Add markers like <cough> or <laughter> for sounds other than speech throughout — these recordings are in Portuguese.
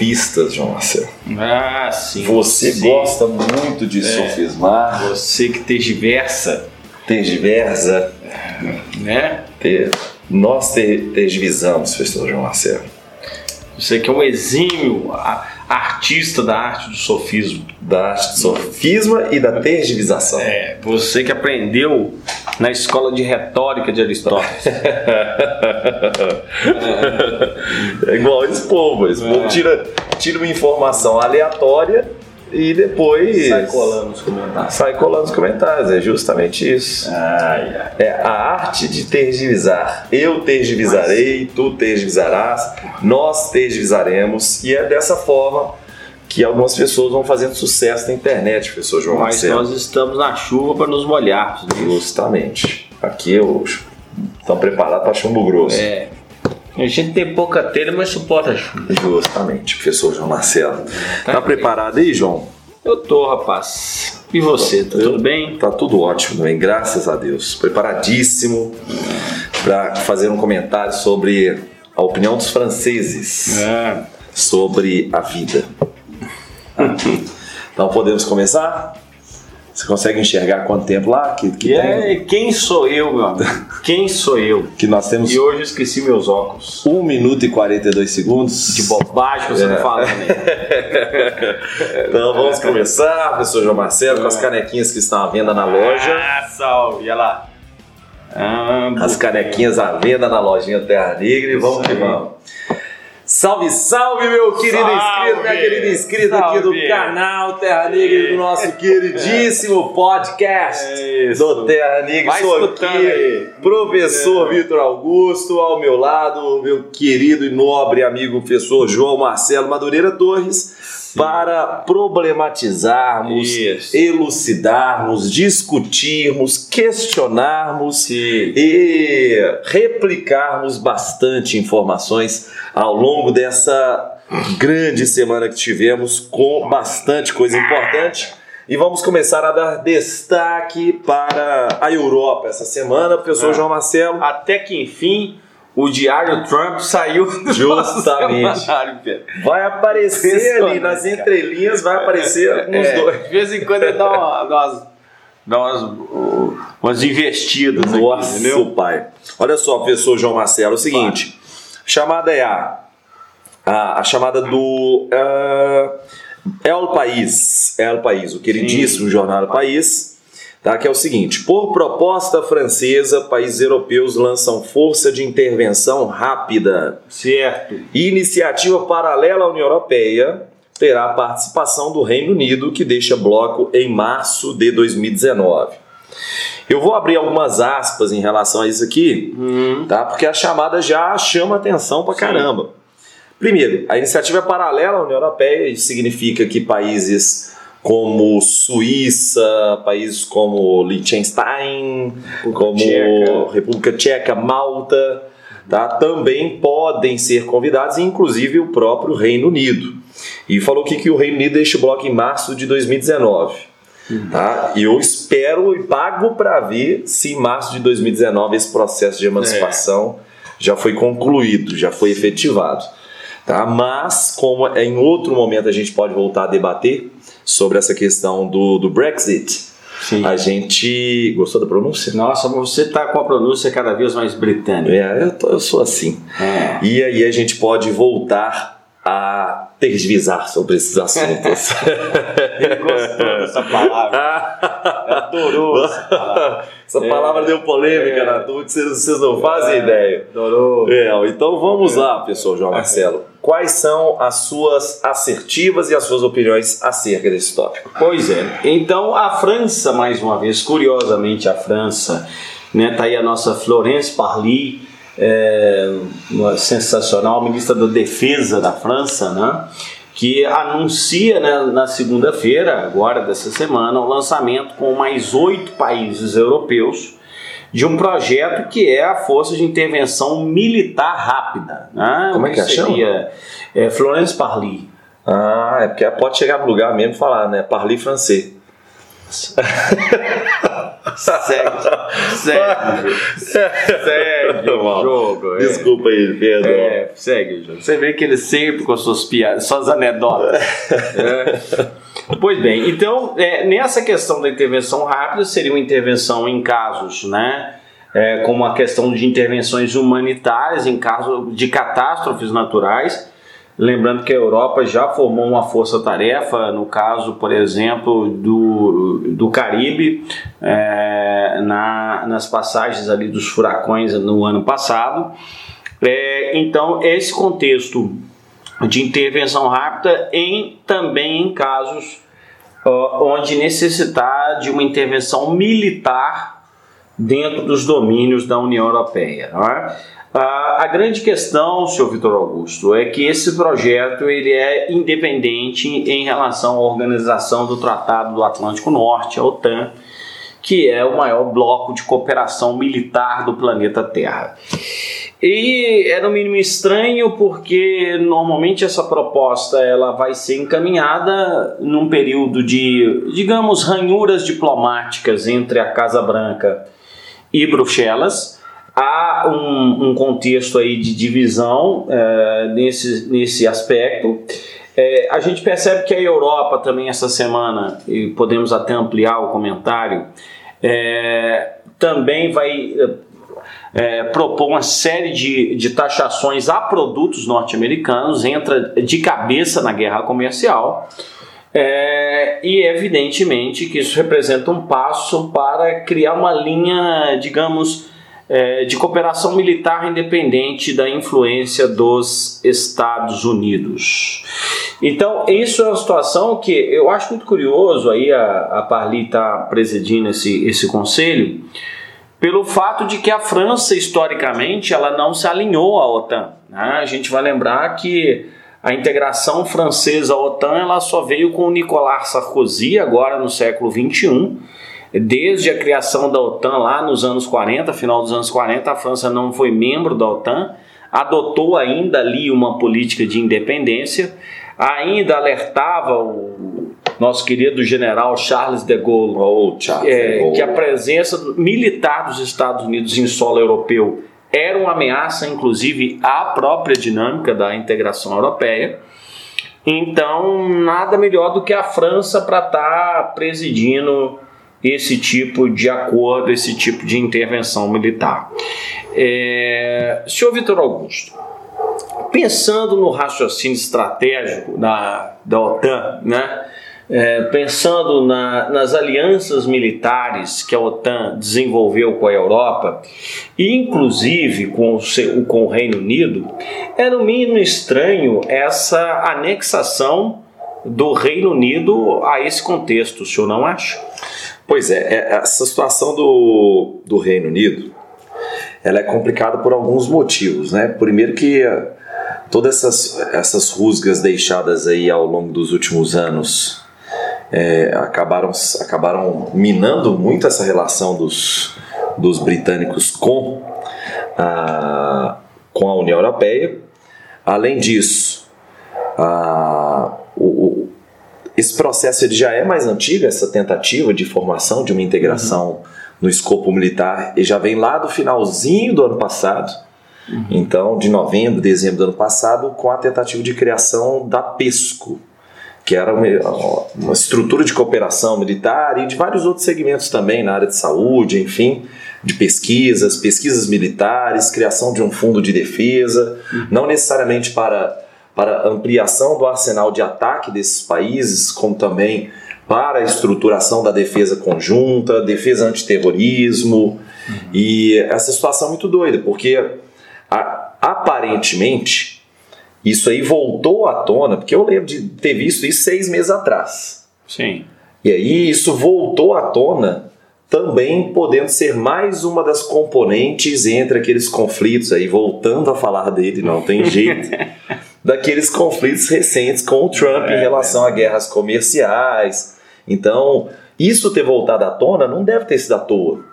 sofistas, João Marcelo. Ah, sim. Você sim. gosta muito de sofismar, Você que tergiversa, tergiversa, né? ter... nós ter... tergiversamos, professor João Marcelo. Você que é um exímio artista da arte do sofismo. Da arte do sofisma e da tergiversação. É, você que aprendeu na escola de retórica de Aristóteles. É igual esse povo, esse povo tira, tira uma informação aleatória e depois Sai colando nos comentários. sai colando nos comentários. É justamente isso. Ai, ai. É a arte de tergiversar. Eu tergiversarei, tu tergiversarás, nós tergiversaremos. E é dessa forma que algumas pessoas vão fazendo sucesso na internet, professor João Mas Marcelo. nós estamos na chuva para nos molharmos. né? Justamente. Aqui eu estão preparados para chumbo grosso. É. A gente tem pouca telha, mas suporta a chuva. Justamente, professor João Marcelo. Tá preparado aí, João? Eu tô, rapaz. E você, tá tudo bem? Tá tudo ótimo também, graças a Deus. Preparadíssimo para fazer um comentário sobre a opinião dos franceses É. sobre a vida. <laughs> Então podemos começar? Você consegue enxergar quanto tempo lá que, que E tem? é, quem sou eu, meu amigo? <laughs> Quem sou eu? Que nós temos E hoje eu esqueci meus óculos. 1 minuto e 42 segundos. De bobagem você É. não fala, né? Então vamos começar, professor João Marcelo, com as canequinhas que estão à venda na loja. Ah, salve, olha lá. Ah, As canequinhas à venda na lojinha Terra Negra e vamos que vamos. Salve, salve, meu querido Salve! inscrito, minha querida inscrita aqui do Salve! canal Terra Negra e do nosso queridíssimo podcast É do Terra Negra. Vai aqui, aí. professor É. Vitor Augusto, ao meu lado, meu querido e nobre amigo professor João Marcelo Madureira Torres, para problematizarmos, Isso. elucidarmos, discutirmos, questionarmos Sim. e replicarmos bastante informações ao longo dessa grande semana que tivemos com bastante coisa importante. E vamos começar a dar destaque para a Europa essa semana, professor Ah. João Marcelo. Até que enfim, o diário Trump saiu do Justamente. Vai aparecer ali nas entrelinhas, vai aparecer uns É, dois. De vez em quando ele dá, uma, dá umas, dá umas, uh, umas investidas aqui, Nossa, entendeu? pai. Olha só, professor João Marcelo, é o seguinte: a chamada é a, a, a chamada do ah, El País, El País, o queridíssimo jornal El País, tá? que é o seguinte: por proposta francesa, países europeus lançam força de intervenção rápida. Certo. E iniciativa paralela à União Europeia terá a participação do Reino Unido, que deixa bloco em março de 2019. Eu vou abrir algumas aspas em relação a isso aqui, Hum, tá? Porque a chamada já chama atenção pra Sim. caramba. Primeiro, a iniciativa é paralela à União Europeia, isso significa que países como Suíça, países como Liechtenstein, como Tcheca. República Tcheca, Malta, tá? também podem ser convidados, inclusive o próprio Reino Unido. E falou aqui que o Reino Unido deixa o bloco em março de 2019. Tá? E eu espero e pago para ver se em março de 2019 esse processo de emancipação já foi concluído, já foi efetivado. Tá? Mas, como é em outro momento a gente pode voltar a debater sobre essa questão do, do Brexit, sim. a gente. Gostou da pronúncia? Nossa, você tá com a pronúncia cada vez mais britânica. É, eu, tô- eu sou assim. É. E aí a gente pode voltar a tergiversar sobre esses assuntos. <laughs> Ele gostou dessa palavra. <laughs> Adorou essa palavra. Essa É. palavra deu polêmica É. na turma que vocês, não fazem É. ideia. Adorou. É, então vamos lá, pessoal, João Marcelo. Quais são as suas assertivas e as suas opiniões acerca desse tópico? Pois é. Então a França, mais uma vez, curiosamente a França, né? Tá aí a nossa Florence Parly, é, sensacional ministra da Defesa da França, né? Que anuncia né, na segunda-feira, agora dessa semana, o lançamento com mais oito países europeus de um projeto que é a Força de Intervenção Militar Rápida. Né? Como é que é? seria? É, Florence Parly. Ah, é porque pode chegar no lugar mesmo e falar, né? Parli francês. segue, segue, segue <laughs> o jogo. É. Desculpa aí, perdão. É, segue o jogo. Você vê que ele sempre com suas piadas, suas anedotas. <laughs> é. Pois bem, então, é, nessa questão da intervenção rápida, seria uma intervenção em casos, né? É, como a questão de intervenções humanitárias em caso de catástrofes naturais. Lembrando que a Europa já formou uma força-tarefa, no caso, por exemplo, do, do Caribe, é, na, nas passagens ali dos furacões no ano passado. É, então, esse contexto de intervenção rápida em também em casos onde necessitar de uma intervenção militar dentro dos domínios da União Europeia. Uh, a grande questão, senhor Vitor Augusto, é que esse projeto ele é independente em relação à organização do Tratado do Atlântico Norte, a OTAN, que é o maior bloco de cooperação militar do planeta Terra. E é no mínimo estranho porque normalmente essa proposta ela vai ser encaminhada num período de, digamos, ranhuras diplomáticas entre a Casa Branca e Bruxelas. Há um, um contexto aí de divisão é, nesse, nesse aspecto. É, a gente percebe que a Europa também essa semana, e podemos até ampliar o comentário, é, também vai é, uma série de, de taxações a produtos norte-americanos, entra de cabeça na guerra comercial. É, e evidentemente que isso representa um passo para criar uma linha, digamos, é, de cooperação militar independente da influência dos Estados Unidos. Então, isso é uma situação que eu acho muito curioso, aí a, a Parli está presidindo esse, esse conselho, pelo fato de que a França, historicamente, ela não se alinhou à OTAN. Né? A gente vai lembrar que a integração francesa à OTAN ela só veio com Nicolas Sarkozy, agora no século XXI. Desde a criação da OTAN lá nos anos 40, final dos anos 40, a França não foi membro da OTAN, adotou ainda ali uma política de independência, ainda alertava o nosso querido general Charles de Gaulle, oh, Charles é, de Gaulle. que a presença militar dos Estados Unidos em solo europeu era uma ameaça, inclusive, à própria dinâmica da integração europeia. Então, nada melhor do que a França para estar tá presidindo esse tipo de acordo, esse tipo de intervenção militar. É, senhor Vitor Augusto, pensando no raciocínio estratégico da, da OTAN, né? É, pensando na, nas alianças militares que a OTAN desenvolveu com a Europa, e inclusive com o, com o Reino Unido, é no mínimo estranho essa anexação do Reino Unido a esse contexto, o senhor não acha? Pois é, é, essa situação do, do Reino Unido ela é complicada por alguns motivos, né? Primeiro que todas essas, essas rusgas deixadas aí ao longo dos últimos anos é, acabaram, acabaram minando muito essa relação dos, dos britânicos com a, com a União Europeia. Além disso, a, o, esse processo ele já é mais antigo, essa tentativa de formação de uma integração uhum. no escopo militar, e já vem lá do finalzinho do ano passado. Uhum. Então, de novembro, dezembro do ano passado, com a tentativa de criação da PESCO, que era uma, uma, estrutura de cooperação militar e de vários outros segmentos também, na área de saúde, enfim, de pesquisas, pesquisas militares, criação de um fundo de defesa, não necessariamente para, para ampliação do arsenal de ataque desses países, como também para a estruturação da defesa conjunta, defesa antiterrorismo. E essa situação é muito doida, porque a, aparentemente isso aí voltou à tona, porque eu lembro de ter visto isso seis meses atrás. Sim. E aí isso voltou à tona também podendo ser mais uma das componentes entre aqueles conflitos aí, voltando a falar dele, não tem jeito, <laughs> daqueles conflitos recentes com o Trump é, em relação é. a guerras comerciais. Então, isso ter voltado à tona não deve ter sido à toa.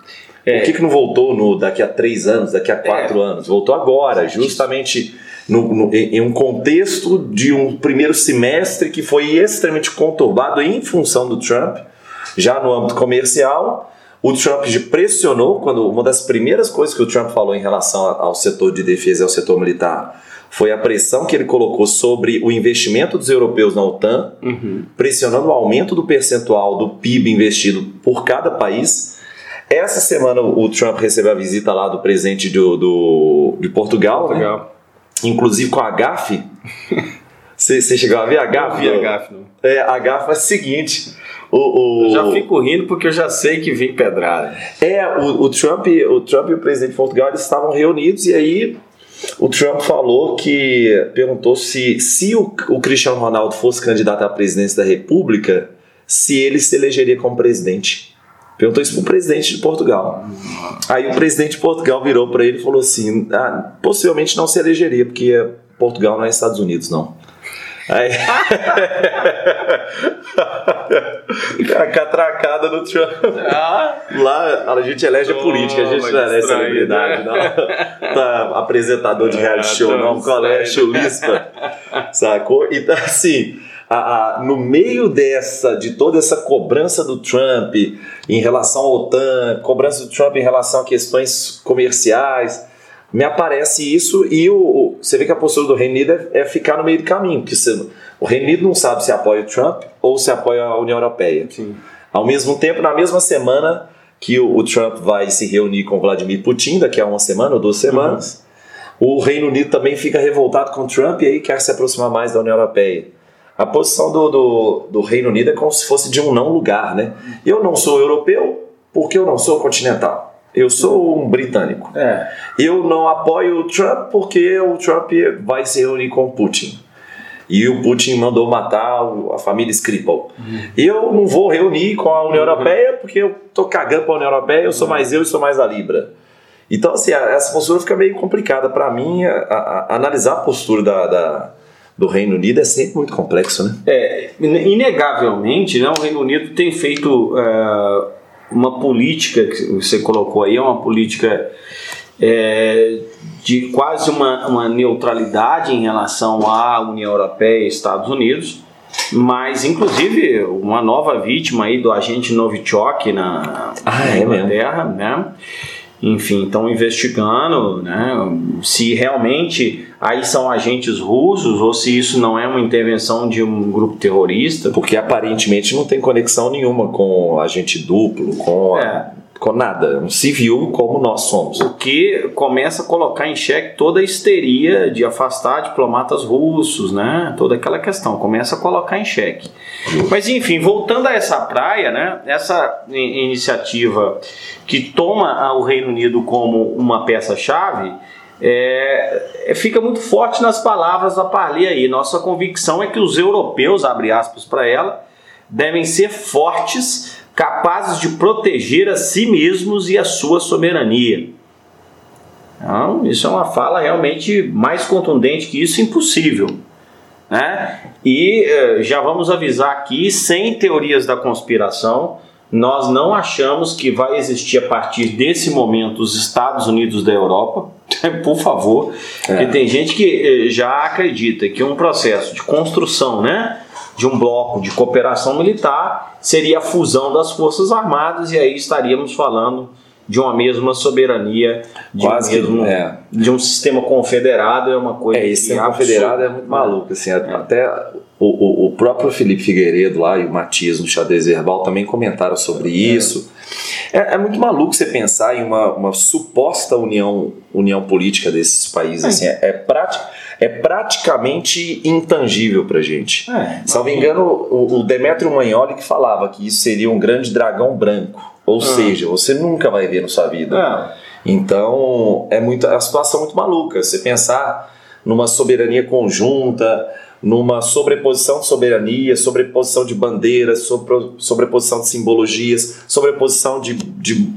É. Por que, que não voltou no daqui a três anos, daqui a quatro é. anos? Voltou agora, justamente no, no, em um contexto de um primeiro semestre que foi extremamente conturbado em função do Trump, já no âmbito comercial. o Trump pressionou quando uma das primeiras coisas que o Trump falou em relação ao setor de defesa e ao setor militar foi a pressão que ele colocou sobre o investimento dos europeus na OTAN, uhum. pressionando o aumento do percentual do PIB investido por cada país. Essa semana o Trump recebeu a visita lá do presidente do, do de Portugal, né? Portugal. Né? Inclusive com a GAF. Você chegou a ver a GAF? Não, a GAF não. É, a GAF é a seguinte. O, o, eu já fico rindo porque eu já sei que vem pedrada. É, o, o, Trump, o Trump e o presidente de Portugal eles estavam reunidos e aí o Trump falou que perguntou se, se o, o Cristiano Ronaldo fosse candidato à presidência da República, se ele se elegeria como presidente. Perguntou isso para o presidente de Portugal. Aí o presidente de Portugal virou para ele e falou assim: ah, possivelmente não se elegeria, porque Portugal não é Estados Unidos, não. Aí... <laughs> a catracada do Trump. Ah, Lá a gente elege a política, a gente não elege celebridade, né? não. Tá, apresentador de reality show, é, não, colégio, lista. Sacou? Então, assim. A, a, no meio dessa, de toda essa cobrança do Trump em relação ao OTAN, cobrança do Trump em relação a questões comerciais, me aparece isso e o, você vê que a postura do Reino Unido é, é ficar no meio do caminho, porque você, o Reino Unido não sabe se apoia o Trump ou se apoia a União Europeia. Sim. Ao mesmo tempo, na mesma semana que o, o, Trump vai se reunir com Vladimir Putin, daqui a uma semana ou duas semanas, uhum. o Reino Unido também fica revoltado com o Trump e aí quer se aproximar mais da União Europeia. A posição do, do, do Reino Unido é como se fosse de um não lugar, né? Eu não sou europeu porque eu não sou continental. Eu sou um britânico. É. Eu não apoio o Trump porque o Trump vai se reunir com o Putin. E o Putin mandou matar a família Skripal. Uhum. Eu não vou reunir com a União Europeia porque eu tô cagando para a União Europeia, eu sou mais eu e sou mais a Libra. Então, assim, essa postura fica meio complicada. Para mim, a, a, a analisar a postura da, da, do Reino Unido é sempre muito complexo, né? É, inegavelmente, né, o Reino Unido tem feito uh, uma política que você colocou aí, é uma política é, de quase uma, uma neutralidade em relação à União Europeia e Estados Unidos, mas inclusive uma nova vítima aí do agente Novichok na, ah, na é Inglaterra, né? Enfim, estão investigando né, se realmente aí são agentes russos ou se isso não é uma intervenção de um grupo terrorista. Porque aparentemente não tem conexão nenhuma com agente duplo, com é com nada, um civil como nós somos. O que começa a colocar em xeque toda a histeria de afastar diplomatas russos, né? Toda aquela questão começa a colocar em xeque. Mas enfim, voltando a essa praia, né? Essa iniciativa que toma o Reino Unido como uma peça-chave. É, é, fica muito forte nas palavras da Parli aí. Nossa convicção é que os europeus, abre aspas para ela, devem ser fortes capazes de proteger a si mesmos e a sua soberania. Então, isso é uma fala realmente mais contundente que isso, impossível. Né? E eh, já vamos avisar aqui, sem teorias da conspiração, nós não achamos que vai existir a partir desse momento os Estados Unidos da Europa, <laughs> por favor, é. porque tem gente que eh, já acredita que um processo de construção, né? De um bloco de cooperação militar seria a fusão das Forças Armadas, e aí estaríamos falando de uma mesma soberania, de, Quase um, mesmo, é. de um sistema confederado, é uma coisa. É, esse sistema confederado é muito maluco. Assim, é. Até o, o, o, próprio Felipe Figueiredo lá e o Matias no xadrez verbal também comentaram sobre é. isso. É, é, muito maluco você pensar em uma, uma suposta união, união política desses países. É. Assim, é, é prático é praticamente intangível para gente. É, Salvo engano, o, o Demetrio Magnoli que falava que isso seria um grande dragão branco. Ou ah. seja, você nunca vai ver na sua vida. É. Então, é muito, é uma situação muito maluca. Você pensar numa soberania conjunta, numa sobreposição de soberania, sobreposição de bandeiras, sobre, sobreposição de simbologias, sobreposição de, de,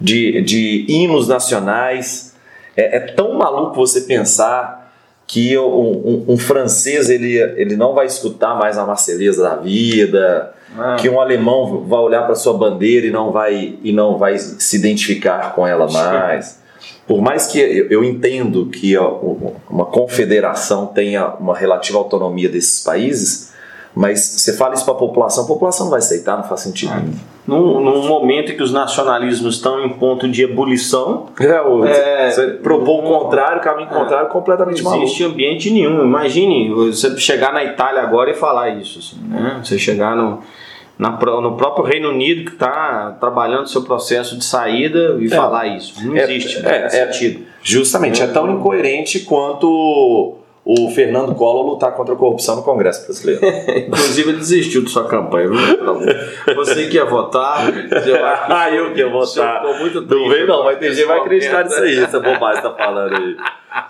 de, de hinos nacionais. É, é, tão maluco você pensar que um, um, um, francês ele, ele não vai escutar mais a Marselhesa da vida, ah. que um alemão vai olhar para sua bandeira e não vai e não vai se identificar com ela mais. Por mais que eu entendo que uma confederação tenha uma relativa autonomia desses países, mas você fala isso para a população, a população não vai aceitar, não faz sentido nenhum. num, num, momento em que os nacionalismos estão em ponto de ebulição. <laughs> É, o, é, você propôs o contrário, o caminho é, contrário, completamente maluco. Não existe maluco. ambiente nenhum. Imagine você chegar na Itália agora e falar isso. Assim, né? Você chegar no, na, no próprio Reino Unido que está trabalhando seu processo de saída e é, falar isso. Não é, existe. É, é, sentido. Justamente, é tão incoerente quanto o Fernando Collor lutar contra a corrupção no Congresso Brasileiro. <laughs> Inclusive, ele desistiu de sua campanha. Viu? Você que ia votar, eu acho que. ah, eu que ia votar. Ficou muito triste, não vem, não, mas tem gente vai acreditar nisso aí, essa bobagem que tá falando aí.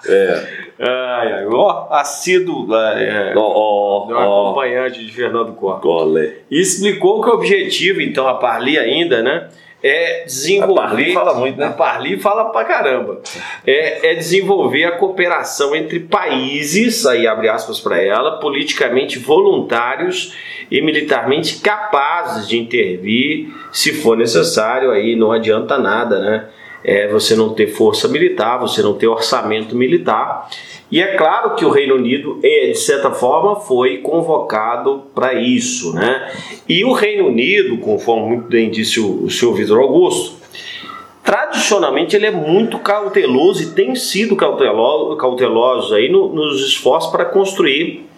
É. Ai, ai, ó, assíduo é, ó, ó, acompanhante de Fernando Collor. E explicou que o objetivo, então, a Parli ainda, né? É desenvolver. A Parli fala muito, né? A Parli fala pra caramba. É, é desenvolver a cooperação entre países, aí abre aspas para ela, politicamente voluntários e militarmente capazes de intervir se for necessário. Aí não adianta nada, né? É você não ter força militar, você não ter orçamento militar e é claro que o Reino Unido, de certa forma, foi convocado para isso. Né? E o Reino Unido, conforme muito bem disse o, o senhor Vitor Augusto, tradicionalmente ele é muito cauteloso e tem sido cauteloso, cauteloso aí no, nos esforços para construir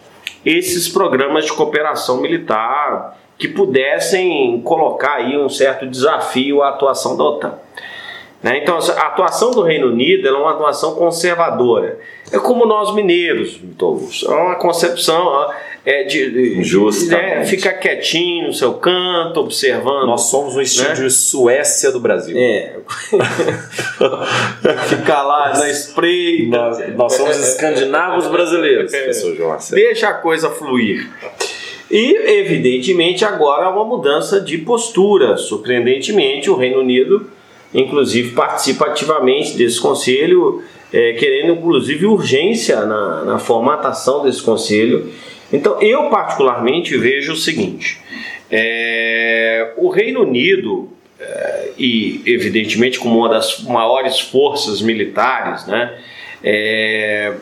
esses programas de cooperação militar que pudessem colocar aí um certo desafio à atuação da OTAN. Né? Então, a atuação do Reino Unido é uma atuação conservadora. É como nós mineiros, todos. É uma concepção é, de, de Justa. Né, ficar quietinho no seu canto, observando. Nós somos um estilo né? de Suécia do Brasil. É. <laughs> ficar lá na spray. Nós, nós somos escandinavos brasileiros, é. Deixa a coisa fluir. E, evidentemente, agora há uma mudança de postura. Surpreendentemente, o Reino Unido inclusive participa ativamente desse conselho, é, querendo inclusive urgência na, na formatação desse conselho. Então, eu particularmente vejo o seguinte: é, o Reino Unido, é, e evidentemente como uma das maiores forças militares, né, é,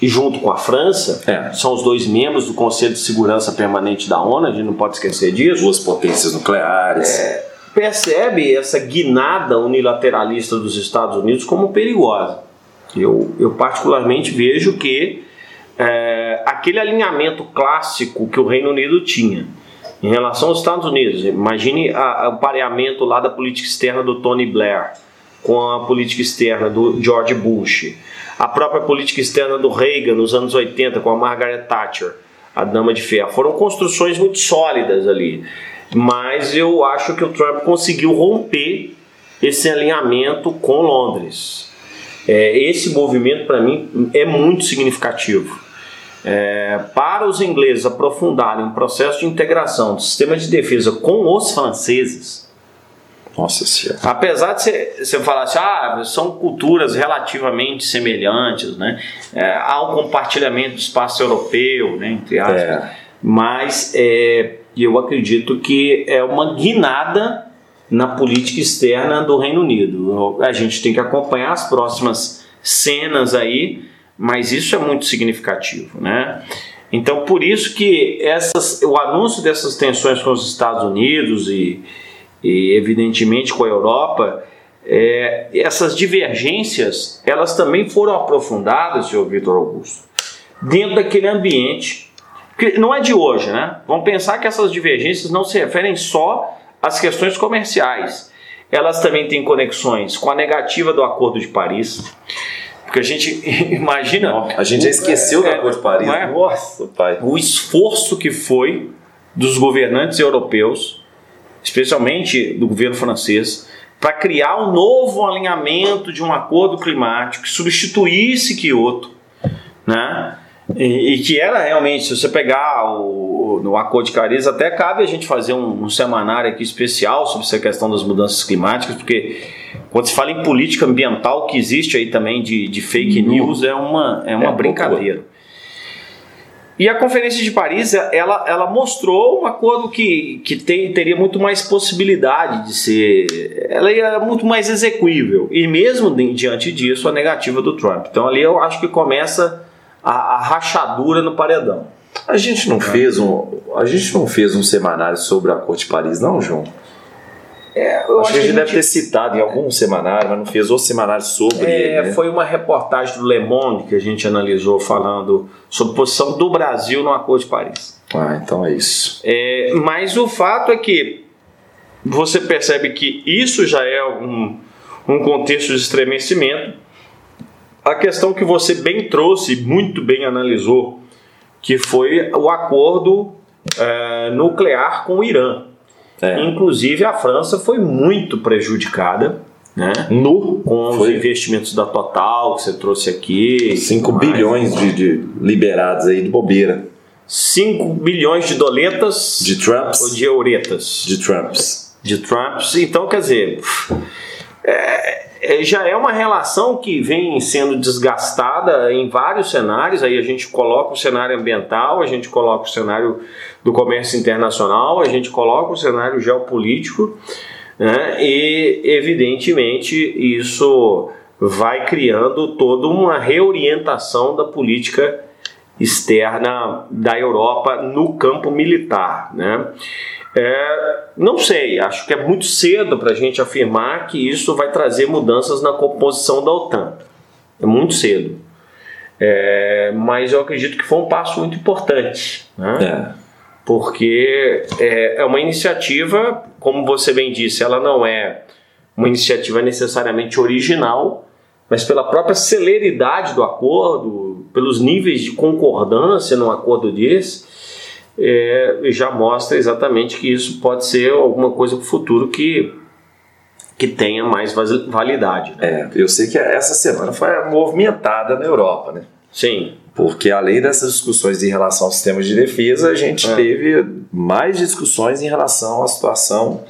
e junto com a França, é. são os dois membros do Conselho de Segurança Permanente da ONU, a gente não pode esquecer disso. Duas potências nucleares. Percebe essa guinada unilateralista dos Estados Unidos como perigosa. Eu, eu particularmente vejo que é, aquele alinhamento clássico que o Reino Unido tinha em relação aos Estados Unidos, imagine a, a, o pareamento lá da política externa do Tony Blair com a política externa do George Bush, a própria política externa do Reagan nos anos 80 com a Margaret Thatcher, a dama de ferro, foram construções muito sólidas ali mas eu acho que o Trump conseguiu romper esse alinhamento com Londres. É, esse movimento, para mim, é muito significativo. É, para os ingleses aprofundarem um processo de integração do sistema de defesa com os franceses, nossa senhora. Apesar de você, você falar assim, ah, são culturas relativamente semelhantes, né? É, há um compartilhamento do espaço europeu, né, entre aspas. É. Mas é, e eu acredito que é uma guinada na política externa do Reino Unido. A gente tem que acompanhar as próximas cenas aí, mas isso é muito significativo, né? Então, por isso que essas, o anúncio dessas tensões com os Estados Unidos e, e evidentemente com a Europa, é, essas divergências, elas também foram aprofundadas, senhor Vitor Augusto, dentro daquele ambiente não é de hoje, né? Vamos pensar que essas divergências não se referem só às questões comerciais. Elas também têm conexões com a negativa do Acordo de Paris. Porque a gente <laughs> imagina. a gente já esqueceu do é, Acordo de Paris. É? Nossa, pai. O esforço que foi dos governantes europeus, especialmente do governo francês, para criar um novo alinhamento de um acordo climático que substituísse Kyoto, né? E, e, que era realmente, se você pegar o, o, no Acordo de Paris, até cabe a gente fazer um, um, semanário aqui especial sobre essa questão das mudanças climáticas, porque quando se fala em política ambiental, que existe aí também de, de fake news é uma, é uma é brincadeira. E a Conferência de Paris, ela, ela mostrou um acordo que, que tem, teria muito mais possibilidade de ser. Ela ia muito mais execuível. E mesmo diante disso, a negativa do Trump. Então ali eu acho que começa a, a rachadura no paredão. A gente não fez um, a gente não fez um semanário sobre a Corte de Paris, não, João? É, eu acho, acho que a gente, deve ter citado em algum semanário, mas não fez outro semanário sobre é, ele. Né? Foi uma reportagem do Le Monde que a gente analisou falando sobre a posição do Brasil no Acordo de Paris. Ah, então é isso. É, mas o fato é que você percebe que isso já é um, um contexto de estremecimento. A questão que você bem trouxe, muito bem analisou, que foi o acordo é, nuclear com o Irã. É. Inclusive, a França foi muito prejudicada. Né? No, com foi. os investimentos da Total que você trouxe aqui. 5 bilhões de, de, liberados aí de bobeira. 5 bilhões de doletas. De Trumps. Ou de euretas. De Trumps. De Trumps. Então, quer dizer. É, já é uma relação que vem sendo desgastada em vários cenários. Aí a gente coloca o cenário ambiental, a gente coloca o cenário do comércio internacional, a gente coloca o cenário geopolítico, né? e evidentemente isso vai criando toda uma reorientação da política externa da Europa no campo militar. Né? É, não sei, acho que é muito cedo para a gente afirmar que isso vai trazer mudanças na composição da OTAN. É muito cedo. É, mas eu acredito que foi um passo muito importante. Né? É. Porque é, é uma iniciativa, como você bem disse, ela não é uma iniciativa necessariamente original, mas pela própria celeridade do acordo, pelos níveis de concordância num acordo desse, é, já mostra exatamente que isso pode ser alguma coisa para o futuro que, que tenha mais validade. Né? É, eu sei que essa semana foi movimentada na Europa, né? Sim. Porque além dessas discussões em relação ao sistema de defesa, a gente é. teve mais discussões em relação à situação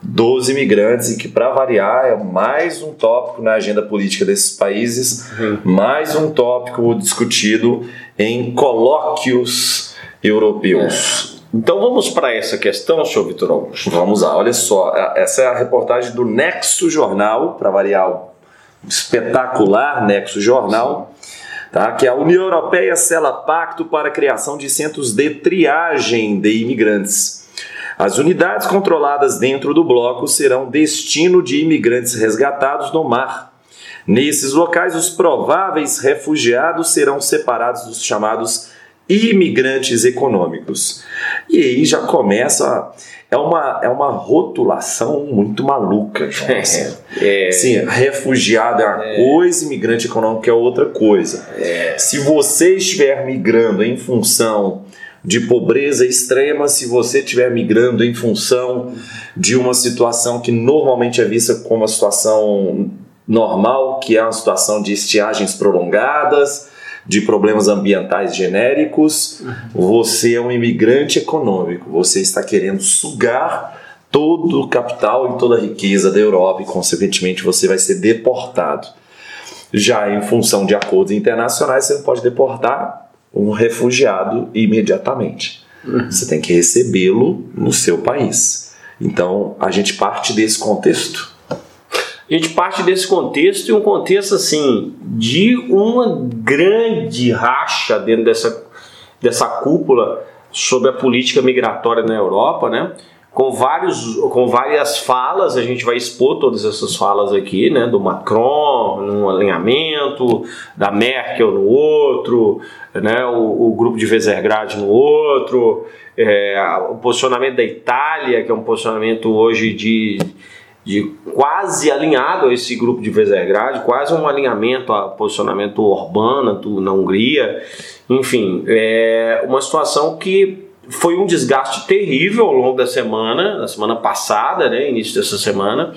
dos imigrantes e que, para variar, é mais um tópico na agenda política desses países, uhum. mais um tópico discutido em colóquios europeus. É. Então vamos para essa questão, senhor Vitor Augusto. Vamos lá, olha só, essa é a reportagem do Nexo Jornal, para variar o espetacular Nexo Jornal, tá? que a União Europeia sela pacto para a criação de centros de triagem de imigrantes. As unidades controladas dentro do bloco serão destino de imigrantes resgatados no mar. Nesses locais, os prováveis refugiados serão separados dos chamados imigrantes econômicos. E aí já começa. É uma, é uma rotulação muito maluca. É, é, Sim, refugiado é uma é, coisa, imigrante econômico é outra coisa. É. Se você estiver migrando em função de pobreza extrema, se você estiver migrando em função de uma situação que normalmente é vista como uma situação normal, que é uma situação de estiagens prolongadas, de problemas ambientais genéricos, você é um imigrante econômico, você está querendo sugar todo o capital e toda a riqueza da Europa e, consequentemente, você vai ser deportado. Já em função de acordos internacionais, você não pode deportar um refugiado imediatamente. Você tem que recebê-lo no seu país. Então, a gente parte desse contexto a gente parte desse contexto e um contexto assim de uma grande racha dentro dessa, dessa cúpula sobre a política migratória na Europa, né? Com, vários, com várias falas, a gente vai expor todas essas falas aqui, né? Do Macron num alinhamento, da Merkel no outro, né? o, o grupo de Vesergrad no outro, é, o posicionamento da Itália, que é um posicionamento hoje de de quase alinhado a esse grupo de Visegrad, quase um alinhamento a posicionamento urbano na Hungria, enfim, é uma situação que foi um desgaste terrível ao longo da semana, na semana passada, né, início dessa semana.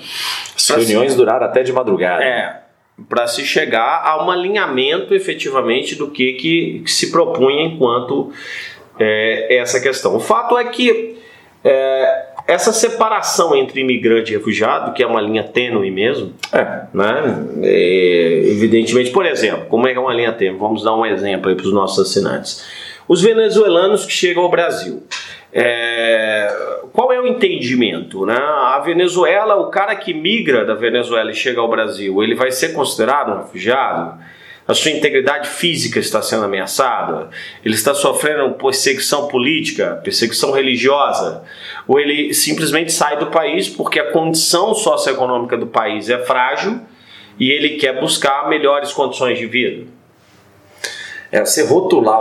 As reuniões se... duraram até de madrugada. É, para se chegar a um alinhamento efetivamente do que, que, que se propunha enquanto é, essa questão. O fato é que é, essa separação entre imigrante e refugiado, que é uma linha tênue mesmo, é. né? É, evidentemente, por exemplo, como é que é uma linha tênue? Vamos dar um exemplo aí para os nossos assinantes. Os venezuelanos que chegam ao Brasil. É, qual é o entendimento? Né? A Venezuela, o cara que migra da Venezuela e chega ao Brasil, ele vai ser considerado um refugiado? A sua integridade física está sendo ameaçada, ele está sofrendo perseguição política, perseguição religiosa, ou ele simplesmente sai do país porque a condição socioeconômica do país é frágil e ele quer buscar melhores condições de vida. É, você rotular,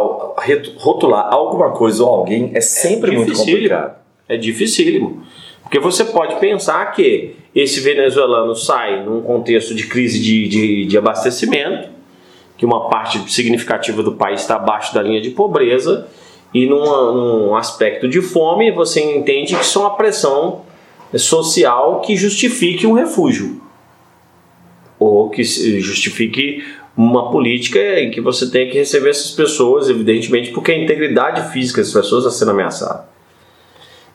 rotular alguma coisa ou alguém é sempre é muito complicado. É dificílimo. Porque você pode pensar que esse venezuelano sai num contexto de crise de, de, de abastecimento, que uma parte significativa do país está abaixo da linha de pobreza, e num aspecto de fome, você entende que é uma pressão social que justifique um refúgio, ou que justifique uma política em que você tem que receber essas pessoas, evidentemente, porque a integridade física das pessoas está sendo ameaçada.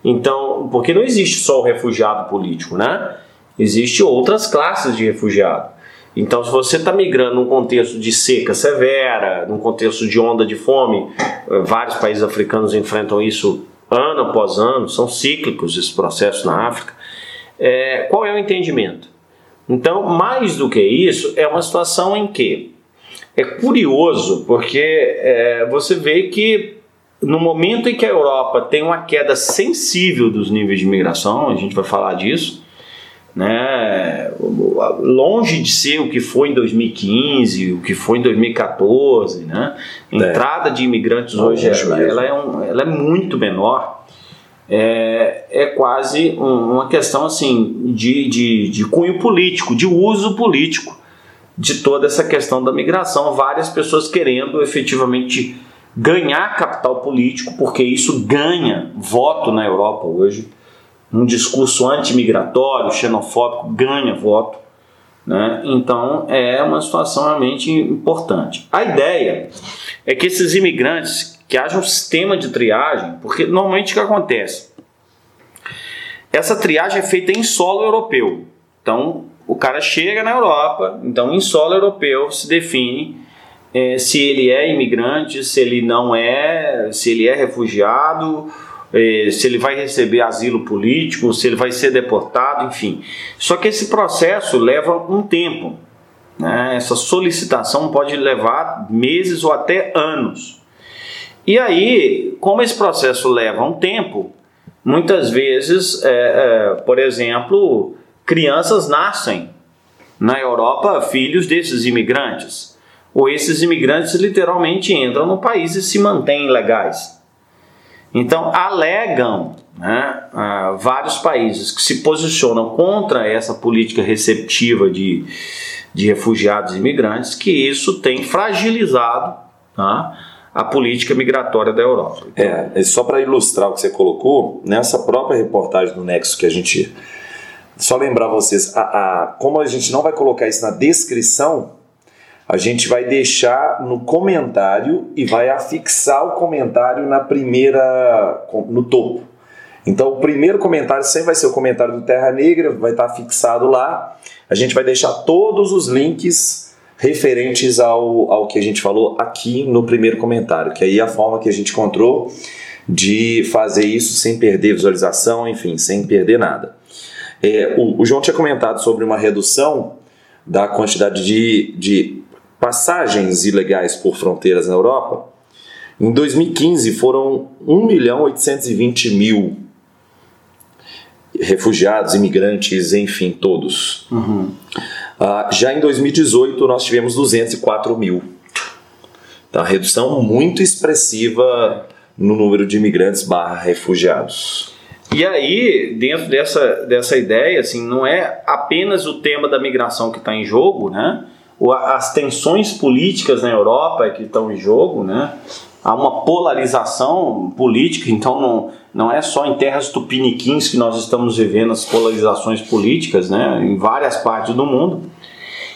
Então, porque não existe só o refugiado político, né? Existem outras classes de refugiado. Então, se você está migrando num contexto de seca severa, num contexto de onda de fome, eh, vários países africanos enfrentam isso ano após ano, são cíclicos esses processos na África. É, qual é o entendimento? Então, mais do que isso, é uma situação em que é curioso, porque é, você vê que no momento em que a Europa tem uma queda sensível dos níveis de imigração, a gente vai falar disso, né? longe de ser o que foi em 2015, o que foi em 2014, né? a é. entrada de imigrantes hoje ela, ela, é um, ela é muito menor. É, é quase um, uma questão assim de, de, de cunho político, de uso político de toda essa questão da migração. Várias pessoas querendo efetivamente ganhar capital político, porque isso ganha voto na Europa hoje. Um discurso antimigratório, xenofóbico, ganha voto. Né? Então é uma situação realmente importante. A ideia é que esses imigrantes, que haja um sistema de triagem, porque normalmente o que acontece? Essa triagem é feita em solo europeu. Então o cara chega na Europa, então em solo europeu se define é, se ele é imigrante, se ele não é, se ele é refugiado, se ele vai receber asilo político, se ele vai ser deportado, enfim. Só que esse processo leva um tempo. Né? Essa solicitação pode levar meses ou até anos. E aí, como esse processo leva um tempo, muitas vezes, é, é, por exemplo, crianças nascem na Europa filhos desses imigrantes ou esses imigrantes literalmente entram no país e se mantêm legais. Então, alegam né, vários países que se posicionam contra essa política receptiva de, de refugiados e imigrantes que isso tem fragilizado tá, a política migratória da Europa. Então, é, só para ilustrar o que você colocou, nessa própria reportagem do Nexo que a gente. Só lembrar vocês, a, a, como a gente não vai colocar isso na descrição, a gente vai deixar no comentário e vai afixar o comentário na primeira no topo. Então o primeiro comentário sempre vai ser o comentário do Terra Negra, vai estar fixado lá. A gente vai deixar todos os links referentes ao, ao que a gente falou aqui no primeiro comentário, que aí é a forma que a gente encontrou de fazer isso sem perder visualização, enfim, sem perder nada. É, o, o João tinha comentado sobre uma redução da quantidade de, de passagens ilegais por fronteiras na Europa, em 2015 foram 1 milhão 820 mil refugiados, imigrantes, enfim, todos. Uhum. Uh, já em 2018 nós tivemos 204 mil. Então, redução muito expressiva no número de imigrantes barra refugiados. E aí, dentro dessa, dessa ideia, assim, não é apenas o tema da migração que está em jogo, né? As tensões políticas na Europa que estão em jogo, né? Há uma polarização política, então não, não é só em terras tupiniquins que nós estamos vivendo as polarizações políticas, né? Em várias partes do mundo.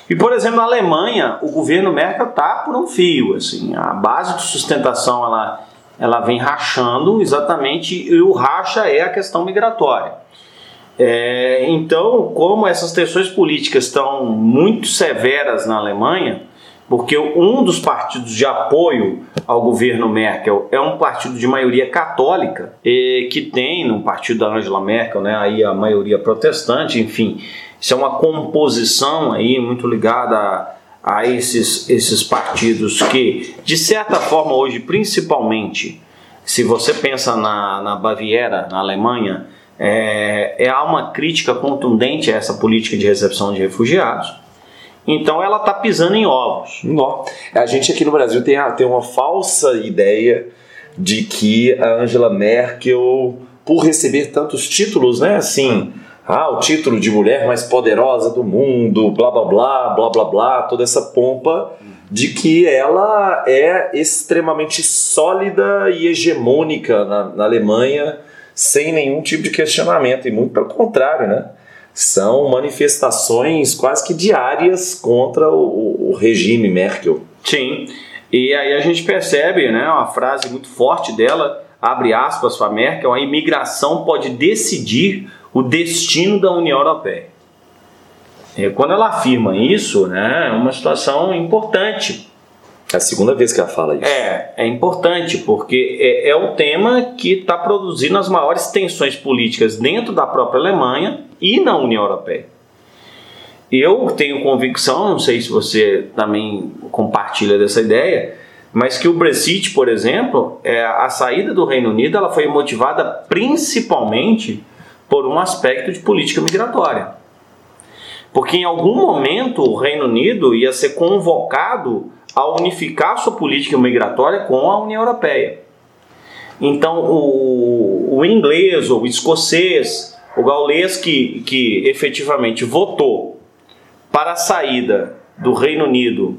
E, por exemplo, na Alemanha, o governo Merkel está por um fio, assim, a base de sustentação ela, ela vem rachando exatamente, e o racha é a questão migratória. É, então, como essas tensões políticas estão muito severas na Alemanha, porque um dos partidos de apoio ao governo Merkel é um partido de maioria católica, que tem no partido da Angela Merkel, né, aí a maioria protestante, enfim, isso é uma composição aí muito ligada a esses, esses partidos que, de certa forma, hoje, principalmente, se você pensa na, na Baviera, na Alemanha, é, é, há uma crítica contundente a essa política de recepção de refugiados. Então ela está pisando em ovos. Não. A gente aqui no Brasil tem, tem uma falsa ideia de que a Angela Merkel, por receber tantos títulos, né? Assim, ah, o título de mulher mais poderosa do mundo, blá blá blá, blá blá blá, toda essa pompa de que ela é extremamente sólida e hegemônica na, na Alemanha, sem nenhum tipo de questionamento, e muito pelo contrário, né? São manifestações quase que diárias contra o, o regime Merkel. Sim, e aí a gente percebe né, uma frase muito forte dela, abre aspas para Merkel, a imigração pode decidir o destino da União Europeia. E quando ela afirma isso, né, é uma situação importante. É a segunda vez que ela fala isso. É, é importante, porque é, é o tema que está produzindo as maiores tensões políticas dentro da própria Alemanha e na União Europeia. Eu tenho convicção, não sei se você também compartilha dessa ideia, mas que o Brexit, por exemplo, é, a saída do Reino Unido ela foi motivada principalmente por um aspecto de política migratória. Porque em algum momento o Reino Unido ia ser convocado a unificar sua política migratória com a União Europeia. Então o, o inglês, o escocês, o gaulês que, que efetivamente votou para a saída do Reino Unido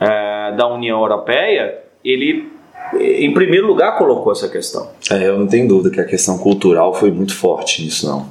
é, da União Europeia, ele em primeiro lugar, colocou essa questão. É, eu não tenho dúvida que a questão cultural foi muito forte nisso, não.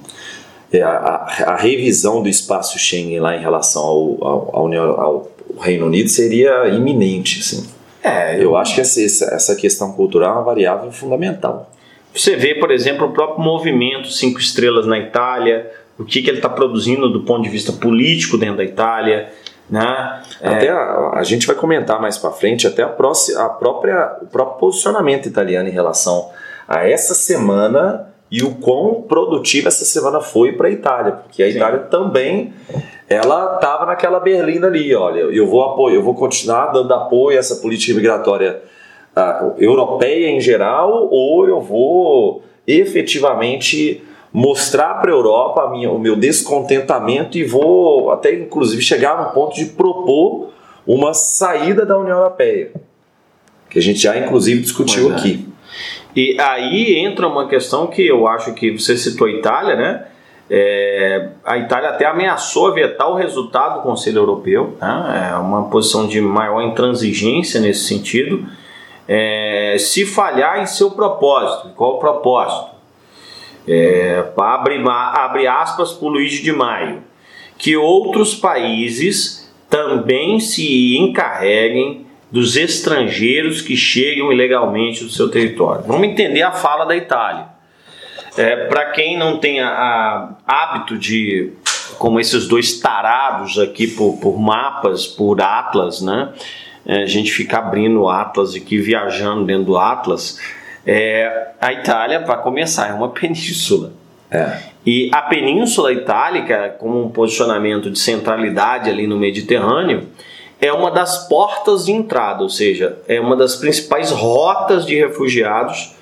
É, a, a, a, revisão do espaço Schengen lá em relação ao, ao, ao, ao Reino Unido seria iminente, assim. É, eu, eu acho que essa, essa questão cultural é uma variável fundamental. Você vê, por exemplo, o próprio movimento Cinco Estrelas na Itália, o que, que ele está produzindo do ponto de vista político dentro da Itália, né? Até é... a, a, gente vai comentar mais para frente até a, próxima, a própria, o próprio posicionamento italiano em relação a essa semana e o quão produtiva essa semana foi para a Itália, porque a Sim. Itália também ela estava naquela berlinda ali, olha, eu vou apoio, eu vou continuar dando apoio a essa política migratória uh, europeia em geral, ou eu vou efetivamente mostrar para a Europa minha, o meu descontentamento e vou até inclusive chegar no ponto de propor uma saída da União Europeia, que a gente já inclusive discutiu é. aqui. E aí entra uma questão que eu acho que você citou a Itália, né? É, a Itália até ameaçou vetar o resultado do Conselho Europeu, né? é uma posição de maior intransigência nesse sentido. É, se falhar em seu propósito, qual o propósito? é, abre, abre aspas para o Luiz de Maio, que outros países também se encarreguem dos estrangeiros que chegam ilegalmente do seu território. Vamos entender a fala da Itália. É, para quem não tem a, a, hábito de, como esses dois tarados aqui por, por mapas, por atlas, né? É, a gente fica abrindo o atlas aqui, viajando dentro do atlas é, a Itália, para começar, é uma <laughs> península. É. E a Península Itálica, como um posicionamento de centralidade ali no Mediterrâneo, é uma das portas de entrada, ou seja, é uma das principais rotas de refugiados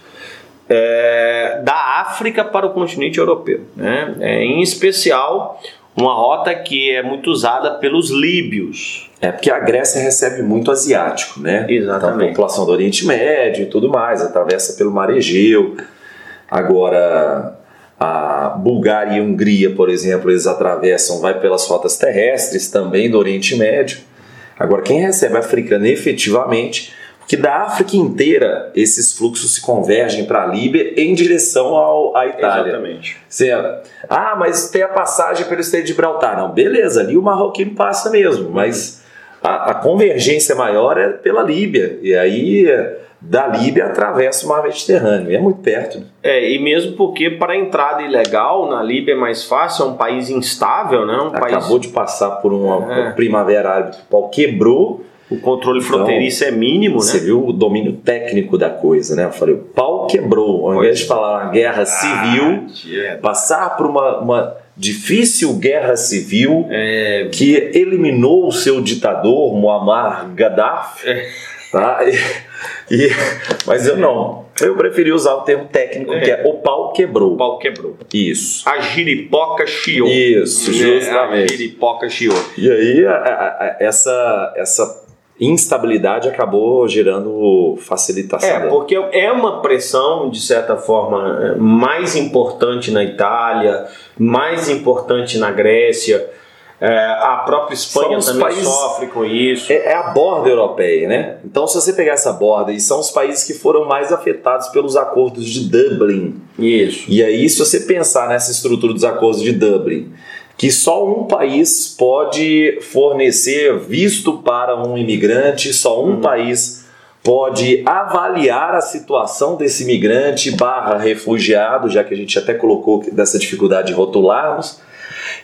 é, da África para o continente europeu. Né? É, em especial, uma rota que é muito usada pelos líbios. É porque a Grécia recebe muito asiático, né? Exatamente. Então, a população do Oriente Médio e tudo mais, atravessa pelo Mar Egeu. Agora, a Bulgária e a Hungria, por exemplo, eles atravessam, vai pelas rotas terrestres também do Oriente Médio. Agora, quem recebe africano efetivamente que da África inteira esses fluxos se convergem para a Líbia em direção ao, à Itália. Exatamente. Você, ah, mas tem a passagem pelo Estreito de Gibraltar. Não, beleza, ali o marroquino passa mesmo, mas a, a convergência maior é pela Líbia. E aí da Líbia atravessa o mar Mediterrâneo. É muito perto. Né? É, e mesmo porque para entrada ilegal na Líbia é mais fácil, é um país instável, né? Um Acabou país... de passar por uma é. primavera árabe, o pau quebrou o controle então, fronteiriço é mínimo, você né? Você viu o domínio técnico da coisa, né? Eu falei, o pau quebrou. Ao invés de falar guerra civil, ah, passar por uma, uma difícil guerra civil É, que eliminou o seu ditador, Muammar Gaddafi. É. Tá? E- e- mas eu não. Eu preferi usar o termo técnico, que é o pau quebrou. o pau quebrou. Isso. A giripoca chiou. Isso, É, justamente. A giripoca chiou. E aí, a- a- a- essa, essa instabilidade acabou gerando facilitação. É, porque é uma pressão, de certa forma, mais importante na Itália, mais importante na Grécia. É, a própria Espanha também países- sofre com isso. É, é a borda europeia, né? Então, se você pegar essa borda, e são os países que foram mais afetados pelos acordos de Dublin. Isso. E aí, se você pensar nessa estrutura dos acordos de Dublin, que só um país pode fornecer visto para um imigrante, só um país pode avaliar a situação desse imigrante barra refugiado, já que a gente até colocou dessa dificuldade de rotularmos.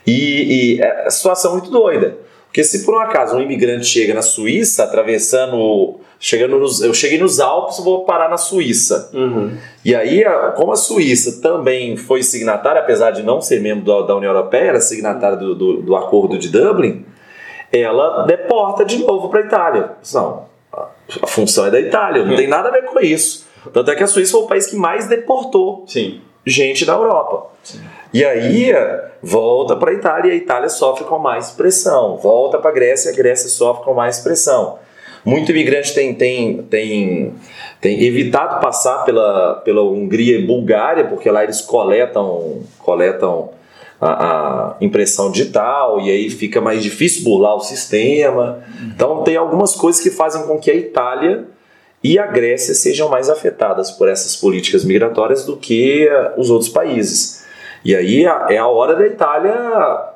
E, e é situação muito doida. Porque se por um acaso um imigrante chega na Suíça, atravessando. Chegando nos, eu cheguei nos Alpes, vou parar na Suíça. Uhum. E aí, como a Suíça também foi signatária, apesar de não ser membro da, União Europeia, era signatária do, do, do Acordo de Dublin, ela deporta de novo para a Itália. Não, a, a função é da Itália, não tem nada a ver com isso. Tanto é que a Suíça foi o país que mais deportou Sim. Gente da Europa. E aí volta para a Itália e a Itália sofre com mais pressão. Volta para a Grécia e a Grécia sofre com mais pressão. Muito imigrante tem, tem, tem, tem evitado passar pela, pela Hungria e Bulgária, porque lá eles coletam, coletam a, a impressão digital e aí fica mais difícil burlar o sistema. Então tem algumas coisas que fazem com que a Itália e a Grécia sejam mais afetadas por essas políticas migratórias do que eh, os outros países. E aí é a hora da Itália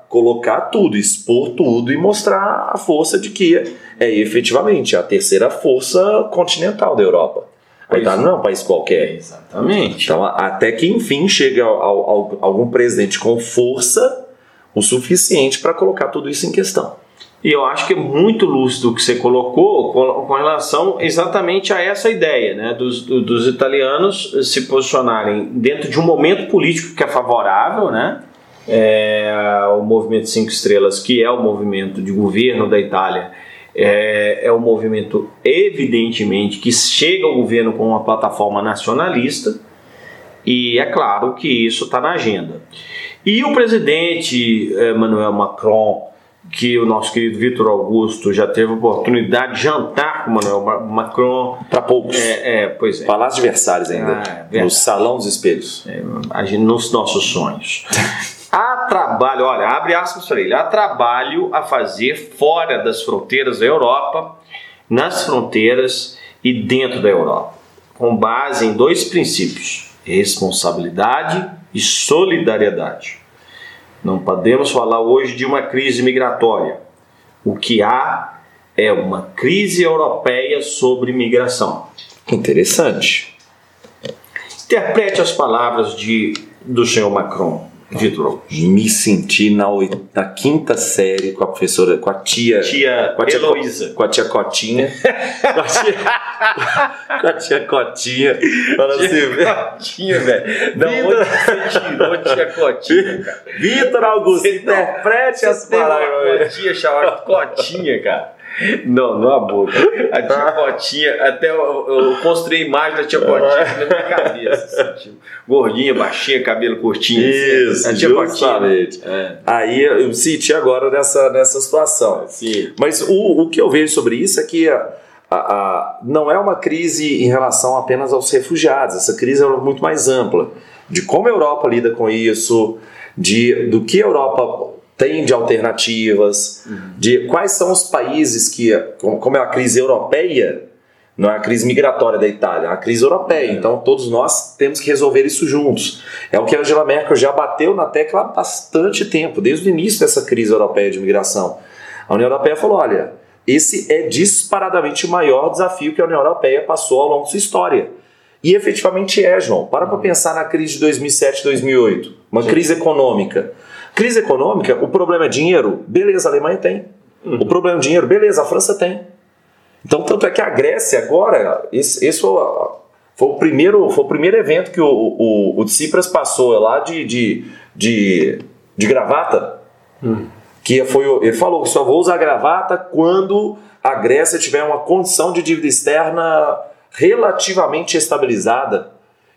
colocar tudo, expor tudo e mostrar a força de que é efetivamente a terceira força continental da Europa. A Itália não é um país qualquer. Exatamente. Então, até que enfim chega ao- ao- ao- algum presidente com força o suficiente para colocar tudo isso em questão. E eu acho que é muito lúcido o que você colocou com, relação exatamente a essa ideia, né? Dos, do- dos italianos se posicionarem dentro de um momento político que é favorável, né? É, o movimento Cinco Estrelas, que é o movimento de governo da Itália, é, é um movimento evidentemente que chega ao governo com uma plataforma nacionalista, e é claro que isso está na agenda. E o presidente eh, Emmanuel Macron, que o nosso querido Vitor Augusto já teve a oportunidade de jantar com o Emmanuel Ma- Macron. Para poucos. É, é, pois é. Palácio de Versalhes ainda. Ah, é no Salão dos Espelhos. gente- nos nossos sonhos. <laughs> Há trabalho, olha, abre aspas para ele, há trabalho a fazer fora das fronteiras da Europa, nas fronteiras e dentro da Europa, com base em dois princípios: responsabilidade e solidariedade. Não podemos falar hoje de uma crise migratória. O que há é uma crise europeia sobre migração. Interessante. Interprete as palavras de, do senhor Macron, Vitor. Me senti na, na quinta série com a professora, com a tia. Tia com a tia, Heloísa. com a tia Cotinha. <laughs> com, a tia, com a tia Cotinha. Falando assim, Cotinha, velho. Da Vida- onde você tirou tia Cotinha, cara? Vitor Augusto, Você não- interprete as palavras. Cotinha chamada Cotinha, cara. Não, não a boca. A tia Cotinha, até eu, eu construí a imagem da tia Cotinha na minha cabeça. assim, tipo, gordinha, baixinha, cabelo curtinho. assim. Isso, a tia justamente. É, Aí eu me senti agora nessa, nessa situação. sim. Mas o, o que eu vejo sobre isso é que a, a- a- não é uma crise em relação apenas aos refugiados, essa crise é muito mais ampla. De como a Europa lida com isso, de, do que a Europa tem de alternativas, de quais são os países que, como é uma crise europeia, não é uma crise migratória da Itália, é uma crise europeia. Então todos nós temos que resolver isso juntos. É o que a Angela Merkel já bateu na tecla há bastante tempo, desde o início dessa crise europeia de migração. A União Europeia falou: olha, esse é disparadamente o maior desafio que a União Europeia passou ao longo de sua história. E efetivamente é, João. Para para pensar na crise de 2007 2008, uma crise econômica. Crise econômica, o problema é dinheiro? Beleza, a Alemanha tem. O problema é dinheiro? Beleza, a França tem. Então, tanto é que a Grécia agora, esse, esse foi, o- foi o primeiro, foi o primeiro evento que o, o, o Tsipras passou lá de, de, de de gravata. Hum. Que foi, ele falou que só vou usar gravata quando a Grécia tiver uma condição de dívida externa relativamente estabilizada.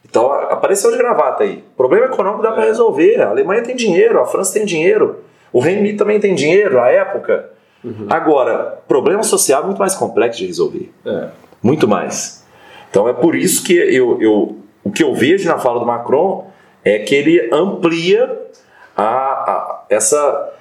Então apareceu de gravata aí. Problema econômico dá é. para resolver. A Alemanha tem dinheiro, a França tem dinheiro, o Reino Unido também tem dinheiro, a época. Uhum. Agora, problema social é muito mais complexo de resolver. É. Muito mais. Então é por isso que eu, eu, o que eu vejo na fala do Macron é que ele amplia a, a essa,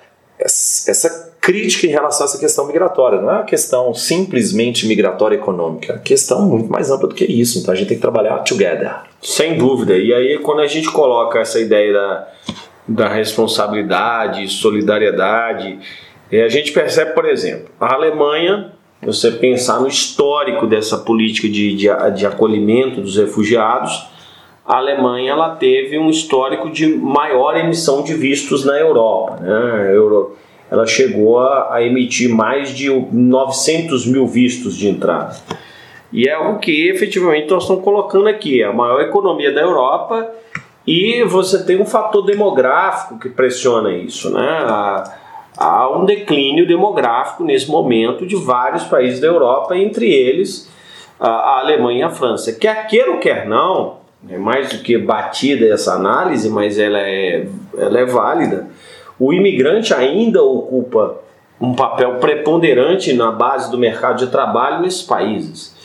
essa crítica em relação a essa questão migratória. Não é uma questão simplesmente migratória econômica, é uma questão muito mais ampla do que isso. Então a gente tem que trabalhar together. Sem dúvida. E aí, quando a gente coloca essa ideia da, da responsabilidade, solidariedade, a gente percebe, por exemplo, a Alemanha, você pensar no histórico dessa política de, de, de acolhimento dos refugiados, a Alemanha ela teve um histórico de maior emissão de vistos na Europa. Né? Euro, ela chegou a, a, emitir mais de 900 mil vistos de entrada. E é o que efetivamente nós estamos colocando aqui: é a maior economia da Europa e você tem um fator demográfico que pressiona isso. Né? Há, há um declínio demográfico nesse momento de vários países da Europa, entre eles a, a Alemanha e a França. Quer queira ou quer não, é mais do que batida essa análise, mas ela é, ela é válida. O imigrante ainda ocupa um papel preponderante na base do mercado de trabalho nesses países.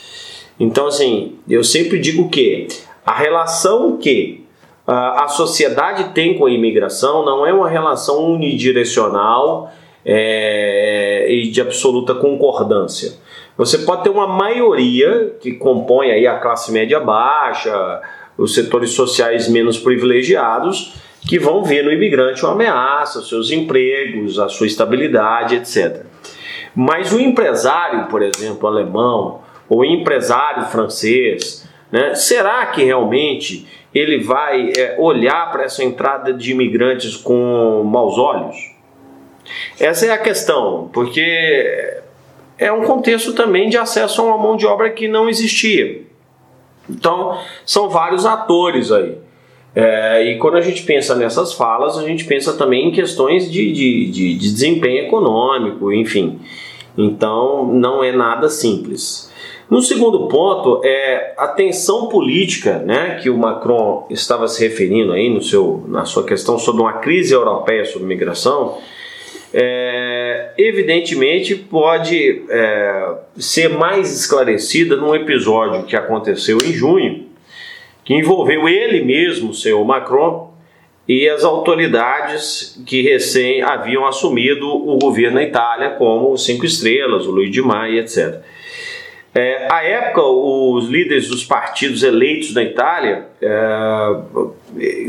Então, assim, eu sempre digo que a relação que a sociedade tem com a imigração não é uma relação unidirecional é, e de absoluta concordância. Você pode ter uma maioria que compõe aí a classe média baixa, os setores sociais menos privilegiados, que vão ver no imigrante uma ameaça, seus empregos, a sua estabilidade, etc. Mas o empresário, por exemplo, alemão, ou empresário francês, né, será que realmente ele vai é, olhar para essa entrada de imigrantes com maus olhos? Essa é a questão, porque é um contexto também de acesso a uma mão de obra que não existia. Então, são vários atores aí. É, e quando a gente pensa nessas falas, a gente pensa também em questões de, de, de, de desempenho econômico, enfim. Então, não é nada simples. No segundo ponto, é a tensão política né, que o Macron estava se referindo aí no seu, na sua questão sobre uma crise europeia sobre migração é, evidentemente pode é, ser mais esclarecida num episódio que aconteceu em junho, que envolveu ele mesmo, o senhor Macron, e as autoridades que recém haviam assumido o governo na Itália, como o Cinco Estrelas, o Luiz de Maia, etc. É, à época, os líderes dos partidos eleitos na Itália é,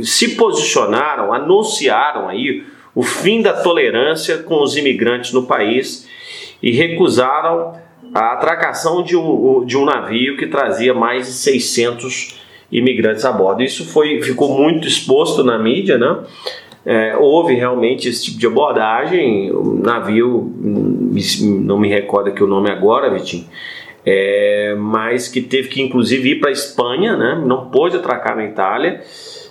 se posicionaram, anunciaram aí o fim da tolerância com os imigrantes no país e recusaram a atracação de um, de um navio que trazia mais de 600 imigrantes a bordo. Isso foi, ficou muito exposto na mídia, né? É, houve realmente esse tipo de abordagem. O navio, não me recordo aqui o nome agora, Vitinho, é, mas que teve que inclusive ir para a Espanha, né? não pôde atracar na Itália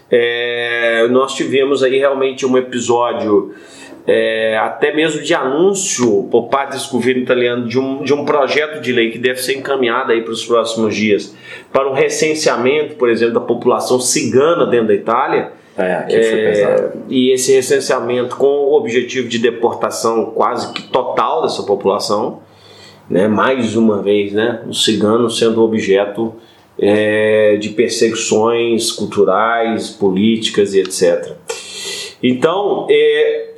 é, nós tivemos aí realmente um episódio é, até mesmo de anúncio por parte desse governo italiano de um, de um projeto de lei que deve ser encaminhado aí para os próximos dias para um recenseamento, por exemplo, da população cigana dentro da Itália. É, é. E esse recenseamento com o objetivo de deportação quase que total dessa população, né? mais uma vez, né? os ciganos sendo objeto é, de perseguições culturais, políticas e etc. Então, é,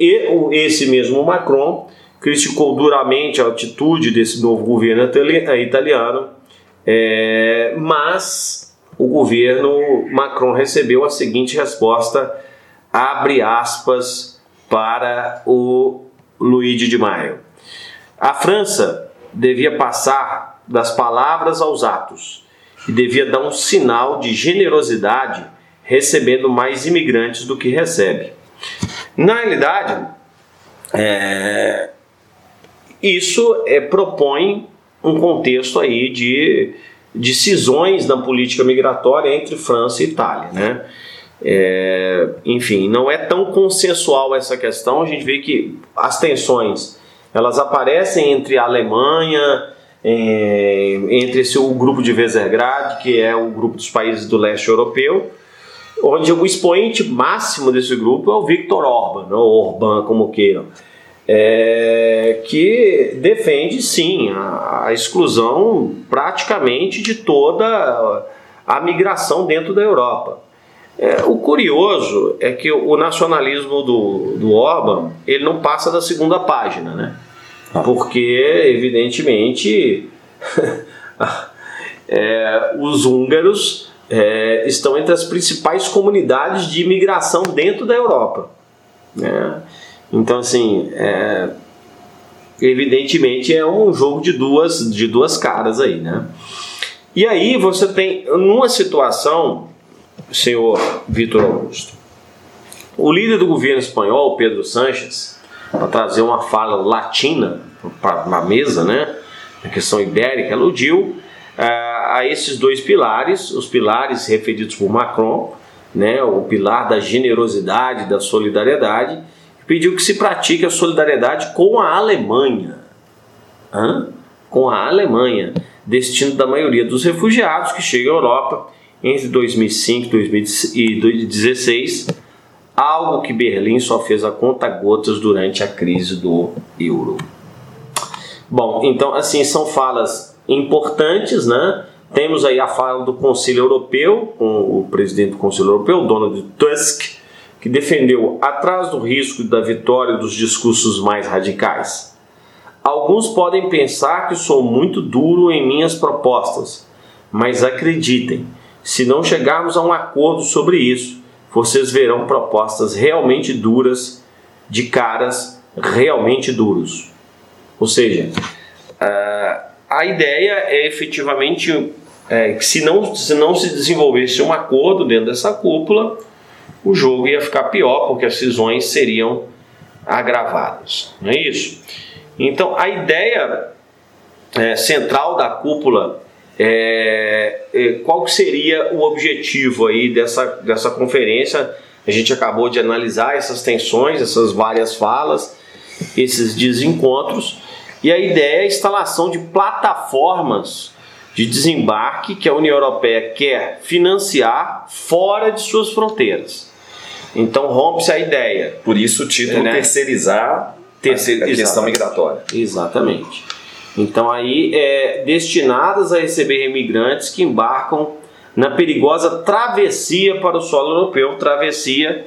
esse mesmo Macron criticou duramente a atitude desse novo governo italiano, é, mas o governo Macron recebeu a seguinte resposta, abre aspas, para o Luigi de Maio. A França devia passar das palavras aos atos e devia dar um sinal de generosidade recebendo mais imigrantes do que recebe. Na realidade, é, isso é, propõe um contexto aí de, de cisões na política migratória entre França e Itália. Né? É, enfim, não é tão consensual essa questão. A gente vê que as tensões elas aparecem entre a Alemanha, entre esse, o grupo de Visegrad, que é o grupo dos países do leste europeu, onde o expoente máximo desse grupo é o Viktor Orban, ou Orbán, como queiram, é, que defende sim a, a exclusão praticamente de toda a migração dentro da Europa. É, o curioso é que o nacionalismo do, do Orban ele não passa da segunda página, né? Ah. Porque, evidentemente, <laughs> é, os húngaros é, estão entre as principais comunidades de imigração dentro da Europa. Né? Então, assim, é, evidentemente é um jogo de duas, de duas caras aí, né? E aí você tem, numa situação senhor Vitor Augusto. O líder do governo espanhol, Pedro Sánchez, para trazer uma fala latina para a mesa, né, na questão ibérica, aludiu uh, a esses dois pilares, os pilares referidos por Macron, né, o pilar da generosidade, da solidariedade, pediu que se pratique a solidariedade com a Alemanha. Hã? Com a Alemanha, destino da maioria dos refugiados que chegam à Europa entre 2005 e 2016, algo que Berlim só fez a conta gotas durante a crise do euro. Bom, então assim são falas importantes, né? Temos aí a fala do Conselho Europeu, com o presidente do Conselho Europeu, Donald Tusk, que defendeu atrás do risco da vitória dos discursos mais radicais. Alguns podem pensar que sou muito duro em minhas propostas, mas acreditem, se não chegarmos a um acordo sobre isso, vocês verão propostas realmente duras de caras realmente duros. Ou seja, a ideia é efetivamente é, que se não, se não se desenvolvesse um acordo dentro dessa cúpula, o jogo ia ficar pior, porque as cisões seriam agravadas. Não é isso? Então, a ideia é, central da cúpula é, é, qual seria o objetivo aí dessa, dessa conferência? A gente acabou de analisar essas tensões, essas várias falas, esses desencontros, e a ideia é a instalação de plataformas de desembarque que a União Europeia quer financiar fora de suas fronteiras. Então rompe-se a ideia. Por isso o título né? terceirizar, terceir, a questão migratória. Exatamente. Então aí é destinadas a receber imigrantes que embarcam na perigosa travessia para o solo europeu, travessia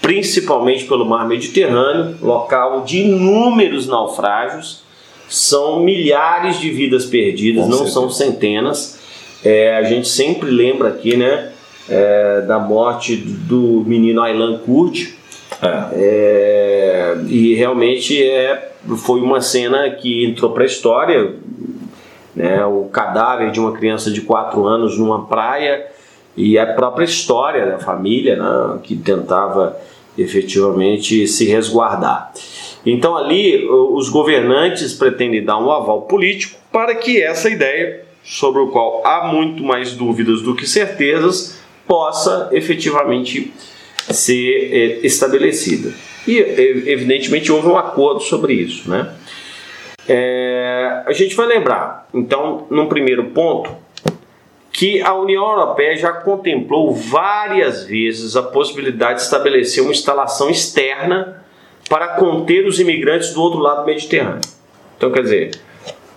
principalmente pelo mar Mediterrâneo, local de inúmeros naufrágios, são milhares de vidas perdidas, Com não certeza. são centenas. É, a gente sempre lembra aqui, né, é, da morte do menino Aylan Kurd, é. É, e realmente é, foi uma cena que entrou para a história. Né, o cadáver de uma criança de 4 anos numa praia e a própria história da família né, que tentava efetivamente se resguardar. Então ali os governantes pretendem dar um aval político para que essa ideia, sobre o qual há muito mais dúvidas do que certezas, possa efetivamente ser é, estabelecida. E, evidentemente, houve um acordo sobre isso. Né? É, a gente vai lembrar, então, num primeiro ponto, que a União Europeia já contemplou várias vezes a possibilidade de estabelecer uma instalação externa para conter os imigrantes do outro lado do Mediterrâneo. Então, quer dizer,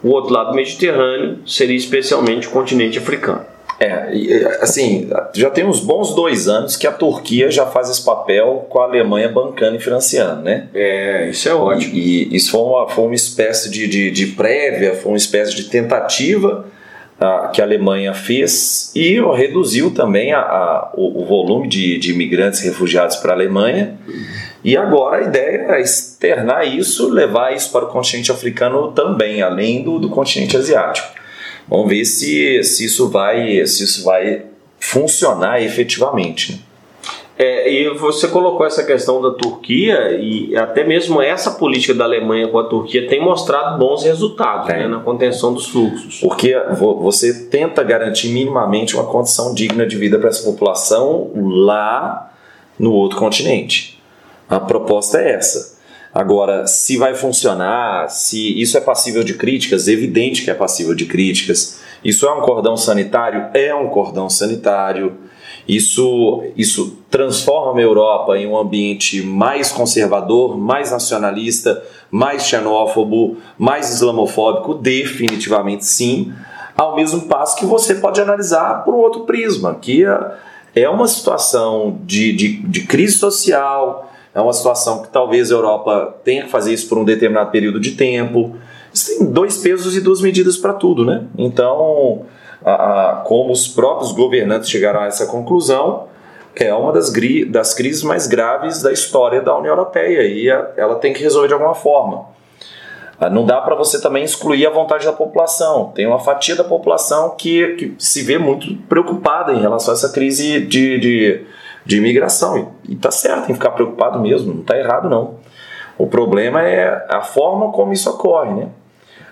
o outro lado do Mediterrâneo seria especialmente o continente africano. É, assim, já tem uns bons dois anos que a Turquia já faz esse papel com a Alemanha bancando e financiando, né? É, isso é ótimo. E, e isso foi uma, foi uma espécie de, de, de prévia, foi uma espécie de tentativa uh, que a Alemanha fez e reduziu também a, a o, o, volume de, de imigrantes refugiados para a Alemanha. E agora a ideia é externar isso, levar isso para o continente africano também, além do, do continente asiático. Vamos ver se, se, isso, vai, se isso vai funcionar efetivamente. Né? É, e você colocou essa questão da Turquia e até mesmo essa política da Alemanha com a Turquia tem mostrado bons resultados né, na contenção dos fluxos. Porque você tenta garantir minimamente uma condição digna de vida para essa população lá no outro continente. A proposta é essa. Agora, se vai funcionar, se isso é passível de críticas, evidente que é passível de críticas. Isso é um cordão sanitário? É um cordão sanitário. Isso, isso transforma a Europa em um ambiente mais conservador, mais nacionalista, mais xenófobo, mais islamofóbico? Definitivamente sim. Ao mesmo passo que você pode analisar por um outro prisma, que é, é uma situação de, de, de crise social, é uma situação que talvez a Europa tenha que fazer isso por um determinado período de tempo. Você tem dois pesos e duas medidas para tudo, né? Então, a, a, como os próprios governantes chegaram a essa conclusão, é uma das, das crises mais graves da história da União Europeia e a, ela tem que resolver de alguma forma. Ah, não dá para você também excluir a vontade da população. Tem uma fatia da população que, que se vê muito preocupada em relação a essa crise de, de de imigração. E está certo, tem que ficar preocupado mesmo, não está errado não. O problema é a forma como isso ocorre, né?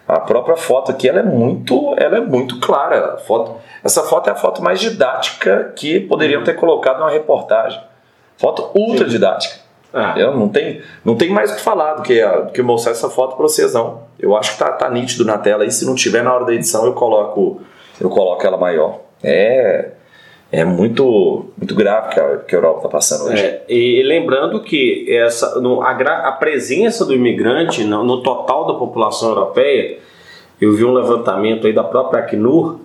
A própria foto aqui ela é muito, ela é muito clara. Foto, essa foto é a foto mais didática que poderiam ter colocado numa reportagem. Foto ultra didática. Ah. Eu não tem, não tem mais o que falar do que, do que mostrar essa foto para vocês não. Eu acho que tá, tá nítido na tela e se não tiver na hora da edição eu coloco eu coloco ela maior. É é muito, muito grave que a, que a Europa está passando hoje. É, e lembrando que essa, no, a, a, presença do imigrante no, no, total da população europeia, eu vi um levantamento aí da própria Acnur,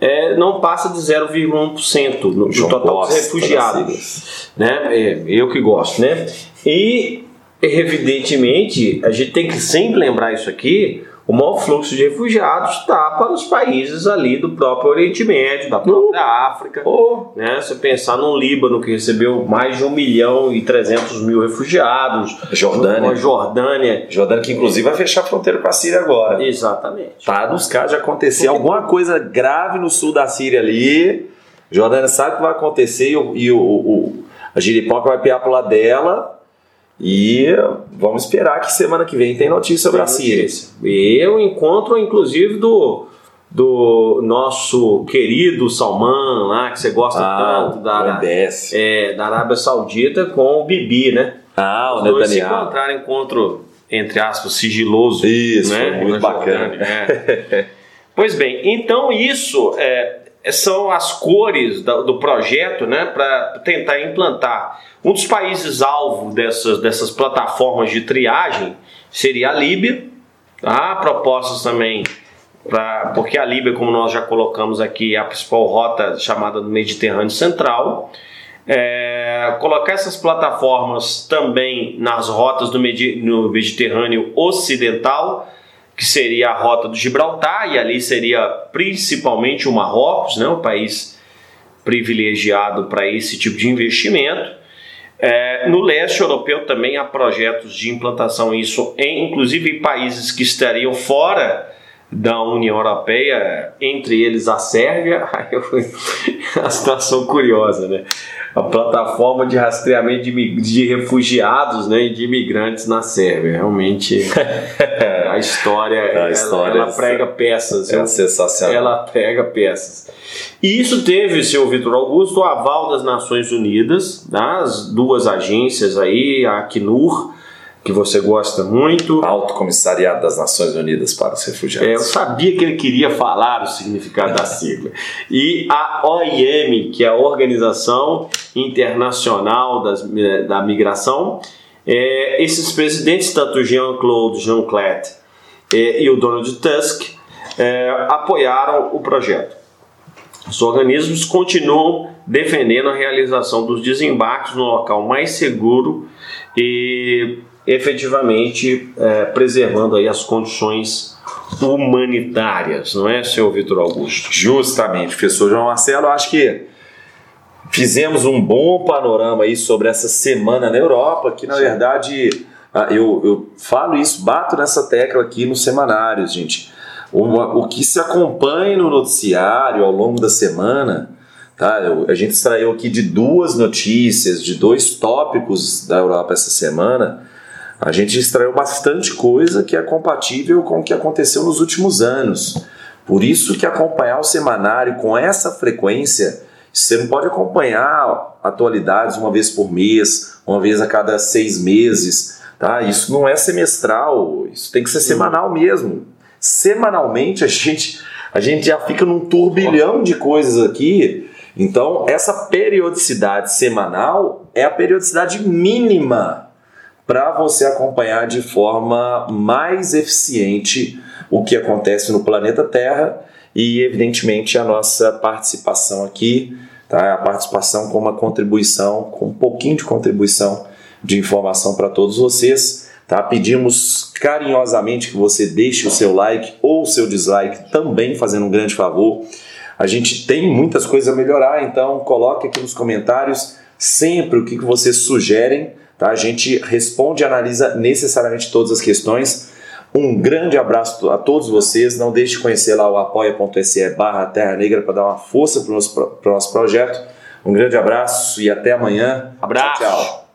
é, não passa de 0,1% no, no total dos refugiados. Né? É, eu que gosto, né? E evidentemente a gente tem que sempre lembrar isso aqui o maior fluxo de refugiados está para os países ali do próprio Oriente Médio, da própria uh, África. Uh. Né? Se pensar no Líbano, que recebeu mais de 1 milhão e 300 mil refugiados. Jordânia. Jordânia. Jordânia, que inclusive vai fechar a fronteira com a Síria agora. Exatamente. Tá nos casos de acontecer alguma coisa grave no sul da Síria ali. Jordânia sabe o que vai acontecer e o, e o, o a giripoca vai piar para lado dela e vamos esperar que semana que vem tem notícia sobre tem a Síria. E eu encontro, inclusive, do, do nosso querido Salman lá, que você gosta ah, tanto, da, é, da Arábia Saudita, com o Bibi, né? Ah, o Os Netanyahu. se encontraram encontro, entre aspas, sigiloso. Isso, né? muito bacana. É. <laughs> pois bem, então isso é, são as cores do, projeto né, para tentar implantar um dos países alvo dessas, dessas plataformas de triagem seria a Líbia. Há propostas também, pra, porque a Líbia, como nós já colocamos aqui, é a principal rota chamada do Mediterrâneo Central. É, colocar essas plataformas também nas rotas do Mediterrâneo Ocidental, que seria a rota do Gibraltar, e ali seria principalmente o Marrocos, né, um país privilegiado para esse tipo de investimento. É, no leste europeu também há projetos de implantação isso, em, inclusive em países que estariam fora da União Europeia, entre eles a Sérvia. <laughs> Aí foi <laughs> a situação curiosa, né? A plataforma de rastreamento de, de refugiados né, e de imigrantes na Sérvia. Realmente <laughs> a história, a história ela, ela prega peças. É sensacional. Ela prega peças. E isso teve, seu Vitor Augusto, o aval das Nações Unidas, das duas agências aí, a Acnur, que você gosta muito. Alto Comissariado das Nações Unidas para os Refugiados. É, eu sabia que ele queria falar o significado da sigla. E a OIM, que é a Organização Internacional das, da Migração, é, esses presidentes, tanto Jean-Claude Juncker é, e o Donald Tusk, é, apoiaram o projeto. Os organismos continuam defendendo a realização dos desembarques no local mais seguro e efetivamente é, preservando aí as condições humanitárias, não é, senhor Vitor Augusto? Justamente, professor João Marcelo, acho que fizemos um bom panorama aí sobre essa semana na Europa, que na Sim. verdade ah, eu, eu falo isso, bato nessa tecla aqui nos semanários, gente o, o que se acompanha no noticiário ao longo da semana, tá? Eu, a gente extraiu aqui de duas notícias, de dois tópicos da Europa essa semana. A gente extraiu bastante coisa que é compatível com o que aconteceu nos últimos anos. Por isso que acompanhar o semanário com essa frequência Você não pode acompanhar atualidades uma vez por mês, uma vez a cada seis meses, tá? Isso não é semestral, isso tem que ser semanal mesmo. Semanalmente a gente, a gente já fica num turbilhão de coisas aqui. Então, essa periodicidade semanal é a periodicidade mínima para você acompanhar de forma mais eficiente o que acontece no planeta Terra e, evidentemente, a nossa participação aqui, tá? a participação com uma contribuição, com um pouquinho de contribuição de informação para todos vocês. Tá? Pedimos carinhosamente que você deixe o seu like ou o seu dislike, também fazendo um grande favor. A gente tem muitas coisas a melhorar, então coloque aqui nos comentários sempre o que vocês sugerem. Tá? A gente responde e analisa necessariamente todas as questões. Um grande abraço a todos vocês. Não deixe de conhecer lá o apoia.se barra Terra Negra para dar uma força para o nosso, nosso projeto. Um grande abraço e até amanhã. Abraço. Tchau, tchau.